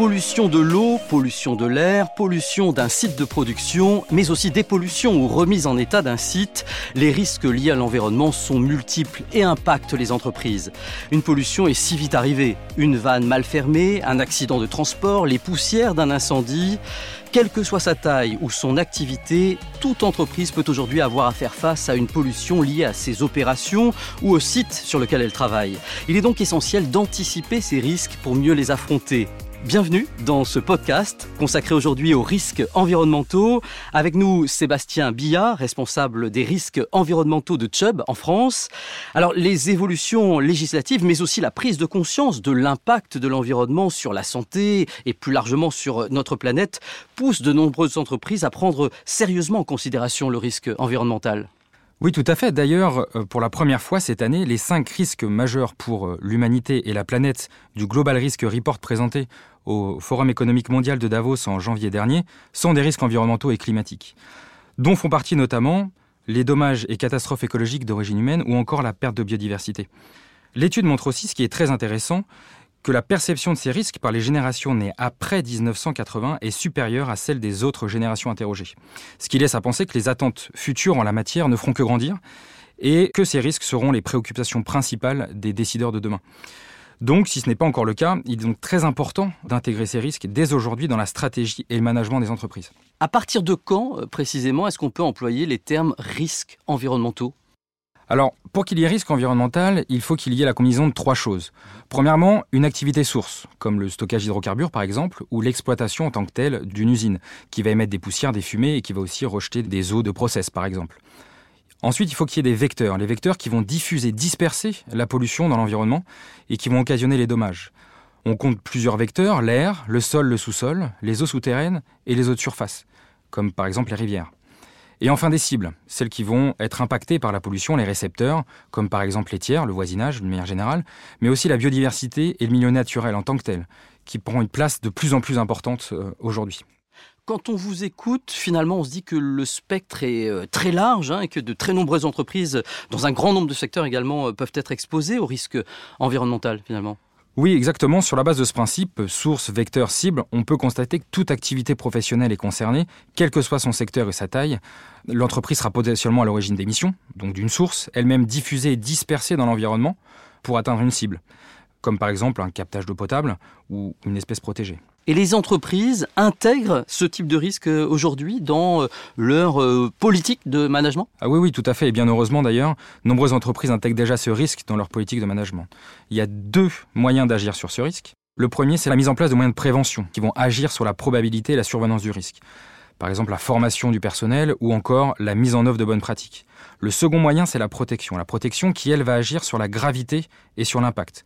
Pollution de l'eau, pollution de l'air, pollution d'un site de production, mais aussi dépollution ou remise en état d'un site. Les risques liés à l'environnement sont multiples et impactent les entreprises. Une pollution est si vite arrivée. Une vanne mal fermée, un accident de transport, les poussières d'un incendie. Quelle que soit sa taille ou son activité, toute entreprise peut aujourd'hui avoir à faire face à une pollution liée à ses opérations ou au site sur lequel elle travaille. Il est donc essentiel d'anticiper ces risques pour mieux les affronter. Bienvenue dans ce podcast consacré aujourd'hui aux risques environnementaux. Avec nous, Sébastien Billard, responsable des risques environnementaux de Chubb en France. Alors, les évolutions législatives, mais aussi la prise de conscience de l'impact de l'environnement sur la santé et plus largement sur notre planète poussent de nombreuses entreprises à prendre sérieusement en considération le risque environnemental. Oui, tout à fait. D'ailleurs, euh, pour la première fois cette année, les cinq risques majeurs pour euh, l'humanité et la planète du Global Risk Report présenté au Forum économique mondial de Davos en janvier dernier sont des risques environnementaux et climatiques, dont font partie notamment les dommages et catastrophes écologiques d'origine humaine ou encore la perte de biodiversité. L'étude montre aussi, ce qui est très intéressant, que la perception de ces risques par les générations nées après 1980 est supérieure à celle des autres générations interrogées. Ce qui laisse à penser que les attentes futures en la matière ne feront que grandir et que ces risques seront les préoccupations principales des décideurs de demain. Donc, si ce n'est pas encore le cas, il est donc très important d'intégrer ces risques dès aujourd'hui dans la stratégie et le management des entreprises. À partir de quand, euh, précisément, est-ce qu'on peut employer les termes risques environnementaux alors, pour qu'il y ait risque environnemental, il faut qu'il y ait la combinaison de trois choses. Premièrement, une activité source, comme le stockage d'hydrocarbures par exemple, ou l'exploitation en tant que telle d'une usine, qui va émettre des poussières, des fumées et qui va aussi rejeter des eaux de process par exemple. Ensuite, il faut qu'il y ait des vecteurs, les vecteurs qui vont diffuser, disperser la pollution dans l'environnement et qui vont occasionner les dommages. On compte plusieurs vecteurs, l'air, le sol, le sous-sol, les eaux souterraines et les eaux de surface, comme par exemple les rivières. Et enfin des cibles, celles qui vont être impactées par la pollution, les récepteurs, comme par exemple les tiers, le voisinage de manière générale, mais aussi la biodiversité et le milieu naturel en tant que tel, qui prend une place de plus en plus importante euh, aujourd'hui. Quand on vous écoute, finalement, on se dit que le spectre est euh, très large hein, et que de très nombreuses entreprises, dans un grand nombre de secteurs également, euh, peuvent être exposées au risque environnemental, finalement. Oui, exactement. Sur la base de ce principe, source, vecteur, cible, on peut constater que toute activité professionnelle est concernée, quel que soit son secteur et sa taille. L'entreprise sera potentiellement à l'origine d'émissions, donc d'une source, elle-même diffusée et dispersée dans l'environnement pour atteindre une cible, comme par exemple un captage d'eau potable ou une espèce protégée. Et les entreprises intègrent ce type de risque euh, aujourd'hui dans euh, leur euh, politique de management? Ah oui, oui, tout à fait. Et bien heureusement d'ailleurs, nombreuses entreprises intègrent déjà ce risque dans leur politique de management. Il y a deux moyens d'agir sur ce risque. Le premier, c'est la mise en place de moyens de prévention qui vont agir sur la probabilité et la survenance du risque. Par exemple, la formation du personnel ou encore la mise en œuvre de bonnes pratiques. Le second moyen, c'est la protection. La protection qui, elle, va agir sur la gravité et sur l'impact.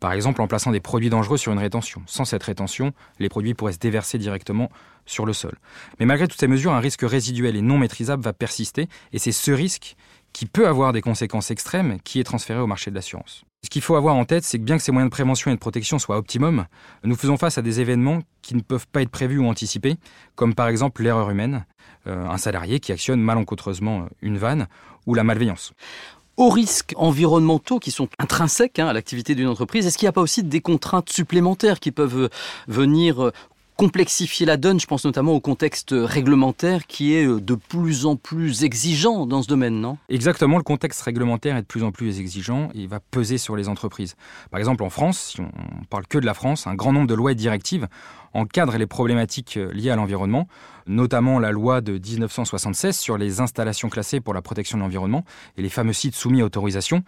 Par exemple en plaçant des produits dangereux sur une rétention. Sans cette rétention, les produits pourraient se déverser directement sur le sol. Mais malgré toutes ces mesures, un risque résiduel et non maîtrisable va persister, et c'est ce risque qui peut avoir des conséquences extrêmes qui est transféré au marché de l'assurance. Ce qu'il faut avoir en tête, c'est que bien que ces moyens de prévention et de protection soient optimum, nous faisons face à des événements qui ne peuvent pas être prévus ou anticipés, comme par exemple l'erreur humaine, euh, un salarié qui actionne malencontreusement une vanne, ou la malveillance aux risques environnementaux qui sont intrinsèques hein, à l'activité d'une entreprise, est-ce qu'il n'y a pas aussi des contraintes supplémentaires qui peuvent euh, venir euh, complexifier la donne? Je pense notamment au contexte réglementaire qui est euh, de plus en plus exigeant dans ce domaine, non? Exactement, le contexte réglementaire est de plus en plus exigeant et va peser sur les entreprises. Par exemple, en France, si on parle que de la France, un grand nombre de lois et directives encadrent les problématiques liées à l'environnement notamment la loi de 1976 sur les installations classées pour la protection de l'environnement et les fameux sites soumis à autorisation,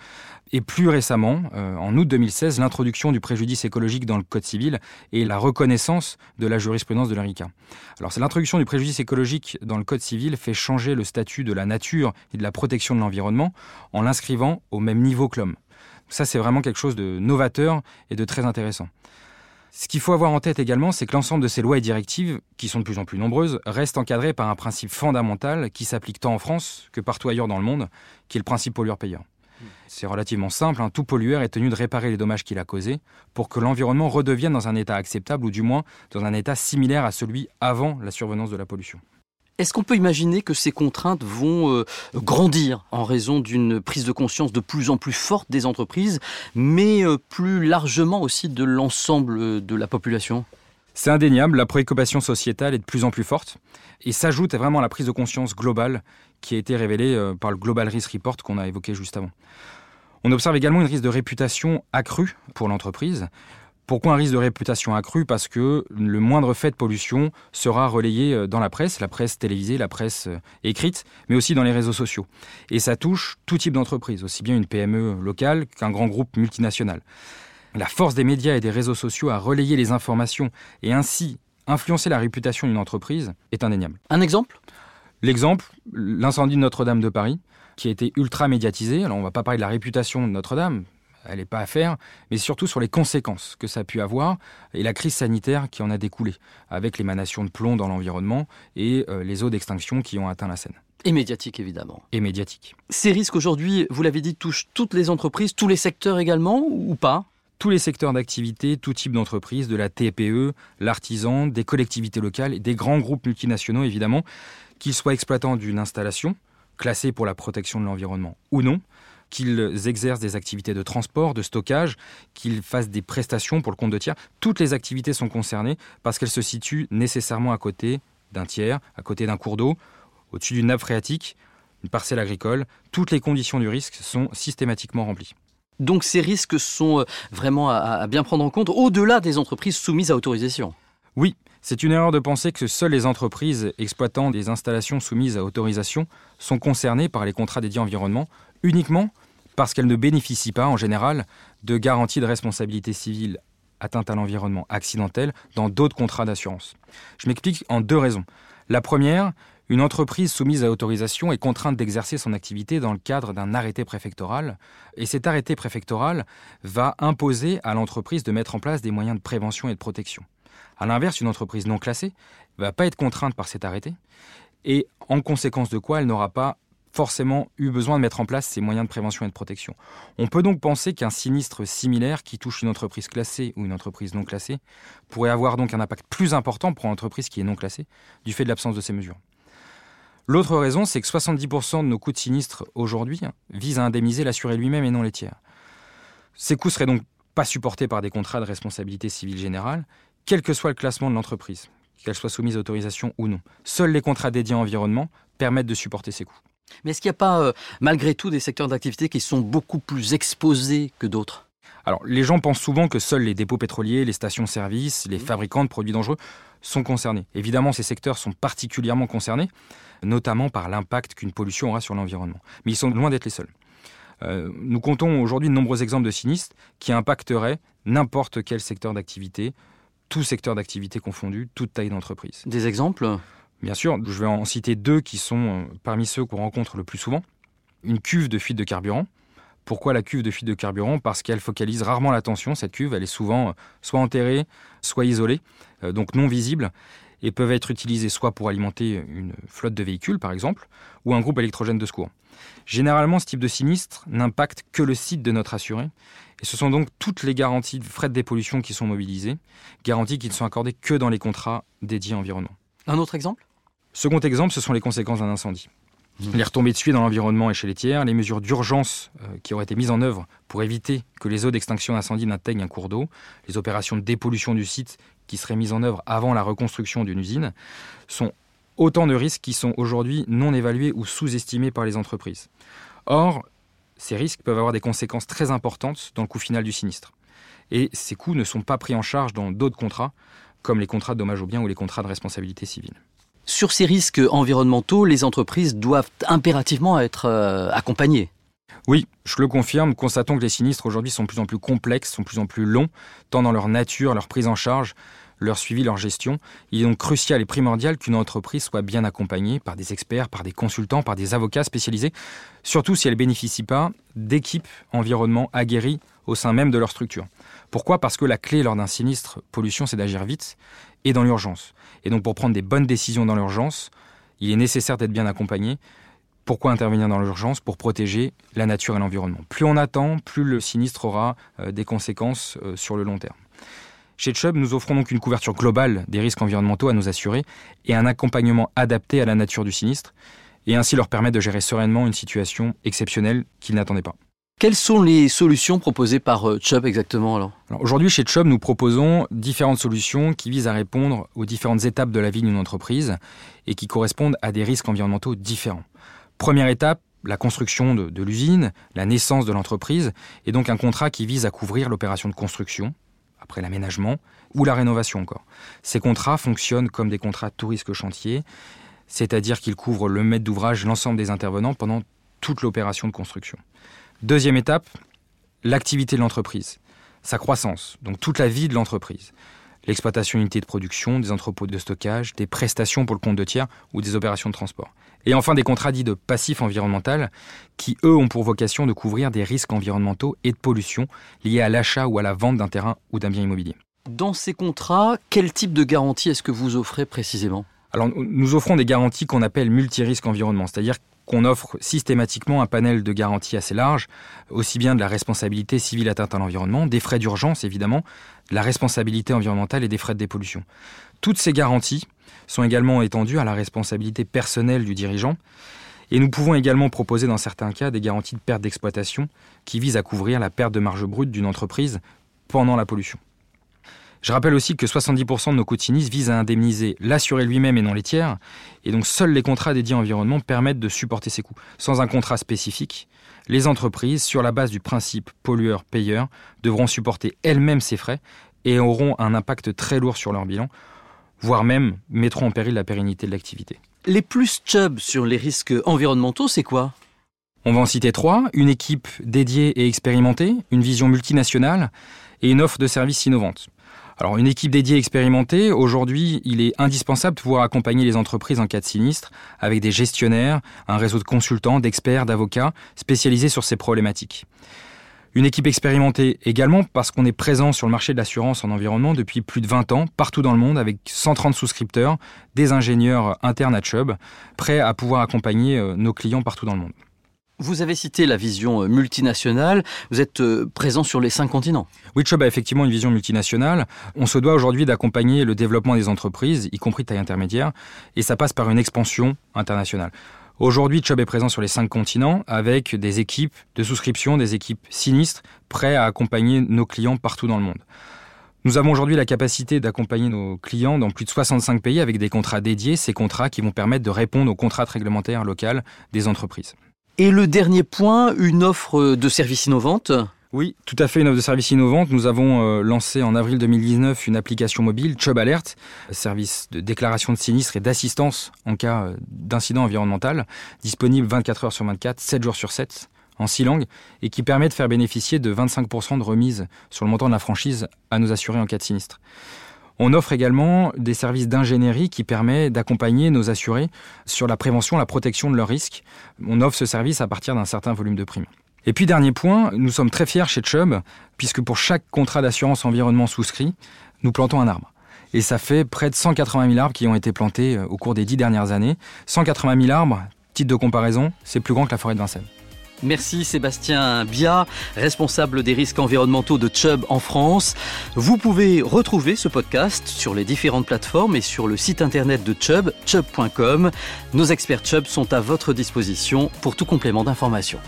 et plus récemment, euh, en août 2016, l'introduction du préjudice écologique dans le Code civil et la reconnaissance de la jurisprudence de l'ERICA. Alors, c'est l'introduction du préjudice écologique dans le Code civil fait changer le statut de la nature et de la protection de l'environnement en l'inscrivant au même niveau que l'homme. Ça, c'est vraiment quelque chose de novateur et de très intéressant. Ce qu'il faut avoir en tête également, c'est que l'ensemble de ces lois et directives, qui sont de plus en plus nombreuses, restent encadrées par un principe fondamental qui s'applique tant en France que partout ailleurs dans le monde, qui est le principe pollueur-payeur. C'est relativement simple, hein. tout pollueur est tenu de réparer les dommages qu'il a causés pour que l'environnement redevienne dans un état acceptable ou du moins dans un état similaire à celui avant la survenance de la pollution. Est-ce qu'on peut imaginer que ces contraintes vont euh, grandir en raison d'une prise de conscience de plus en plus forte des entreprises, mais euh, plus largement aussi de l'ensemble de la population? C'est indéniable, la préoccupation sociétale est de plus en plus forte et s'ajoute vraiment à la prise de conscience globale qui a été révélée euh, par le Global Risk Report qu'on a évoqué juste avant. On observe également une risque de réputation accrue pour l'entreprise. Pourquoi un risque de réputation accrue Parce que le moindre fait de pollution sera relayé euh, dans la presse, la presse télévisée, la presse euh, écrite, mais aussi dans les réseaux sociaux. Et ça touche tout type d'entreprise, aussi bien une PME locale qu'un grand groupe multinational. La force des médias et des réseaux sociaux à relayer les informations et ainsi influencer la réputation d'une entreprise est indéniable. Un exemple? L'exemple, l'incendie de Notre-Dame de Paris, qui a été ultra médiatisé. Alors on ne va pas parler de la réputation de Notre-Dame, elle n'est pas à faire, mais surtout sur les conséquences que ça a pu avoir et la crise sanitaire qui en a découlé, avec l'émanation de plomb dans l'environnement et euh, les eaux d'extinction qui ont atteint la Seine. Et médiatique, évidemment. Et médiatique. Ces risques aujourd'hui, vous l'avez dit, touchent toutes les entreprises, tous les secteurs également, ou pas? Tous les secteurs d'activité, tout type d'entreprise, de la TPE, l'artisan, des collectivités locales et des grands groupes multinationaux évidemment, qu'ils soient exploitants d'une installation classée pour la protection de l'environnement ou non, qu'ils exercent des activités de transport, de stockage, qu'ils fassent des prestations pour le compte de tiers. Toutes les activités sont concernées parce qu'elles se situent nécessairement à côté d'un tiers, à côté d'un cours d'eau, au-dessus d'une nappe phréatique, une parcelle agricole. Toutes les conditions du risque sont systématiquement remplies. Donc ces risques sont euh, vraiment à, bien prendre en compte au-delà des entreprises soumises à autorisation. Oui, c'est une erreur de penser que seules les entreprises exploitant des installations soumises à autorisation sont concernées par les contrats dédiés environnement uniquement parce qu'elles ne bénéficient pas en général de garanties de responsabilité civile atteinte à l'environnement accidentelle dans d'autres contrats d'assurance. Je m'explique en deux raisons. La première, une entreprise soumise à autorisation est contrainte d'exercer son activité dans le cadre d'un arrêté préfectoral, et cet arrêté préfectoral va imposer à l'entreprise de mettre en place des moyens de prévention et de protection. A l'inverse, une entreprise non classée ne va pas être contrainte par cet arrêté, et en conséquence de quoi elle n'aura pas forcément eu besoin de mettre en place ces moyens de prévention et de protection. On peut donc penser qu'un sinistre similaire qui touche une entreprise classée ou une entreprise non classée pourrait avoir donc un impact plus important pour une entreprise qui est non classée du fait de l'absence de ces mesures. L'autre raison, c'est que 70% de nos coûts de sinistre aujourd'hui visent à indemniser l'assuré lui-même et non les tiers. Ces coûts seraient donc pas supportés par des contrats de responsabilité civile générale, quel que soit le classement de l'entreprise, qu'elle soit soumise à autorisation ou non. Seuls les contrats dédiés environnement permettent de supporter ces coûts. Mais est-ce qu'il n'y a pas, euh, malgré tout, des secteurs d'activité qui sont beaucoup plus exposés que d'autres? Alors, les gens pensent souvent que seuls les dépôts pétroliers, les stations-service, les mmh. fabricants de produits dangereux sont concernés. Évidemment, ces secteurs sont particulièrement concernés, notamment par l'impact qu'une pollution aura sur l'environnement. Mais ils sont loin d'être les seuls. Euh, nous comptons aujourd'hui de nombreux exemples de sinistres qui impacteraient n'importe quel secteur d'activité, tout secteur d'activité confondu, toute taille d'entreprise. Des exemples? Bien sûr, je vais en citer deux qui sont euh, parmi ceux qu'on rencontre le plus souvent. Une cuve de fuite de carburant. Pourquoi la cuve de fuite de carburant? Parce qu'elle focalise rarement l'attention, cette cuve, elle est souvent euh, soit enterrée, soit isolée, donc non visible et peuvent être utilisés soit pour alimenter une flotte de véhicules, par exemple, ou un groupe électrogène de secours. Généralement, ce type de sinistre n'impacte que le site de notre assuré, et ce sont donc toutes les garanties de frais de dépollution qui sont mobilisées, garanties qui ne sont accordées que dans les contrats dédiés à l'environnement. Un autre exemple? Second exemple, ce sont les conséquences d'un incendie. Mmh. Les retombées de suie dans l'environnement et chez les tiers, les mesures d'urgence euh, qui auraient été mises en œuvre pour éviter que les eaux d'extinction d'incendie n'atteignent un cours d'eau, les opérations de dépollution du site qui seraient mises en œuvre avant la reconstruction d'une usine, sont autant de risques qui sont aujourd'hui non évalués ou sous-estimés par les entreprises. Or, ces risques peuvent avoir des conséquences très importantes dans le coût final du sinistre. Et ces coûts ne sont pas pris en charge dans d'autres contrats, comme les contrats de dommages aux biens ou les contrats de responsabilité civile. Sur ces risques environnementaux, les entreprises doivent impérativement être euh, accompagnées. Oui, je le confirme, constatons que les sinistres aujourd'hui sont de plus en plus complexes, sont de plus en plus longs, tant dans leur nature, leur prise en charge, leur suivi, leur gestion. Il est donc crucial et primordial qu'une entreprise soit bien accompagnée par des experts, par des consultants, par des avocats spécialisés, surtout si elle ne bénéficie pas d'équipes environnement aguerries au sein même de leur structure. Pourquoi? Parce que la clé lors d'un sinistre pollution, c'est d'agir vite et dans l'urgence. Et donc pour prendre des bonnes décisions dans l'urgence, il est nécessaire d'être bien accompagné. Pourquoi intervenir dans l'urgence? Pour protéger la nature et l'environnement. Plus on attend, plus le sinistre aura euh, des conséquences euh, sur le long terme. Chez Chubb, nous offrons donc une couverture globale des risques environnementaux à nos assurés et un accompagnement adapté à la nature du sinistre, et ainsi leur permettre de gérer sereinement une situation exceptionnelle qu'ils n'attendaient pas. Quelles sont les solutions proposées par euh, Chubb exactement alors, Aujourd'hui chez Chubb, nous proposons différentes solutions qui visent à répondre aux différentes étapes de la vie d'une entreprise et qui correspondent à des risques environnementaux différents. Première étape, la construction de, de l'usine, la naissance de l'entreprise, et donc un contrat qui vise à couvrir l'opération de construction, après l'aménagement, ou la rénovation encore. Ces contrats fonctionnent comme des contrats tout risque chantier, c'est-à-dire qu'ils couvrent le maître d'ouvrage, l'ensemble des intervenants pendant toute l'opération de construction. Deuxième étape, l'activité de l'entreprise, sa croissance, donc toute la vie de l'entreprise. L'exploitation d'unités de production, des entrepôts de stockage, des prestations pour le compte de tiers ou des opérations de transport. Et enfin des contrats dits de passif environnemental qui, eux, ont pour vocation de couvrir des risques environnementaux et de pollution liés à l'achat ou à la vente d'un terrain ou d'un bien immobilier. Dans ces contrats, quel type de garantie est-ce que vous offrez précisément? Alors, nous offrons des garanties qu'on appelle multirisques environnement, c'est-à-dire qu'on offre systématiquement un panel de garanties assez large, aussi bien de la responsabilité civile atteinte à l'environnement, des frais d'urgence évidemment, de la responsabilité environnementale et des frais de dépollution. Toutes ces garanties sont également étendues à la responsabilité personnelle du dirigeant, et nous pouvons également proposer dans certains cas des garanties de perte d'exploitation qui visent à couvrir la perte de marge brute d'une entreprise pendant la pollution. Je rappelle aussi que 70% de nos coûts sinistres visent à indemniser l'assuré lui-même et non les tiers, et donc seuls les contrats dédiés à l'environnement permettent de supporter ces coûts. Sans un contrat spécifique, les entreprises, sur la base du principe pollueur-payeur, devront supporter elles-mêmes ces frais et auront un impact très lourd sur leur bilan, voire même mettront en péril la pérennité de l'activité. Les plus chubs sur les risques environnementaux, c'est quoi? On va en citer trois. Une équipe dédiée et expérimentée, une vision multinationale et une offre de services innovante. Alors une équipe dédiée expérimentée, aujourd'hui, il est indispensable de pouvoir accompagner les entreprises en cas de sinistre avec des gestionnaires, un réseau de consultants, d'experts, d'avocats spécialisés sur ces problématiques. Une équipe expérimentée également parce qu'on est présent sur le marché de l'assurance en environnement depuis plus de 20 ans, partout dans le monde, avec 130 souscripteurs, des ingénieurs internes à Chubb, prêts à pouvoir accompagner euh, nos clients partout dans le monde. Vous avez cité la vision euh, multinationale. Vous êtes euh, présent sur les cinq continents. Oui, Chubb a effectivement une vision multinationale. On se doit aujourd'hui d'accompagner le développement des entreprises, y compris de taille intermédiaire, et ça passe par une expansion internationale. Aujourd'hui, Chubb est présent sur les cinq continents avec des équipes de souscription, des équipes sinistres, prêts à accompagner nos clients partout dans le monde. Nous avons aujourd'hui la capacité d'accompagner nos clients dans plus de 65 pays avec des contrats dédiés, ces contrats qui vont permettre de répondre aux contrats réglementaires locales des entreprises. Et le dernier point, une offre de services innovante oui, tout à fait, une offre de services innovante. Nous avons euh, lancé en avril 2019 une application mobile, Chubb Alert, service de déclaration de sinistre et d'assistance en cas euh, d'incident environnemental, disponible 24 heures sur 24, 7 jours sur 7, en six langues, et qui permet de faire bénéficier de 25% de remise sur le montant de la franchise à nos assurés en cas de sinistre. On offre également des services d'ingénierie qui permettent d'accompagner nos assurés sur la prévention, la protection de leurs risques. On offre ce service à partir d'un certain volume de primes. Et puis dernier point, nous sommes très fiers chez Chubb, puisque pour chaque contrat d'assurance environnement souscrit, nous plantons un arbre. Et ça fait près de 180 000 arbres qui ont été plantés euh, au cours des dix dernières années. 180 000 arbres, titre de comparaison, c'est plus grand que la forêt de Vincennes. Merci Sébastien Bia, responsable des risques environnementaux de Chubb en France. Vous pouvez retrouver ce podcast sur les différentes plateformes et sur le site internet de Chubb, chubb.com. Nos experts Chubb sont à votre disposition pour tout complément d'information.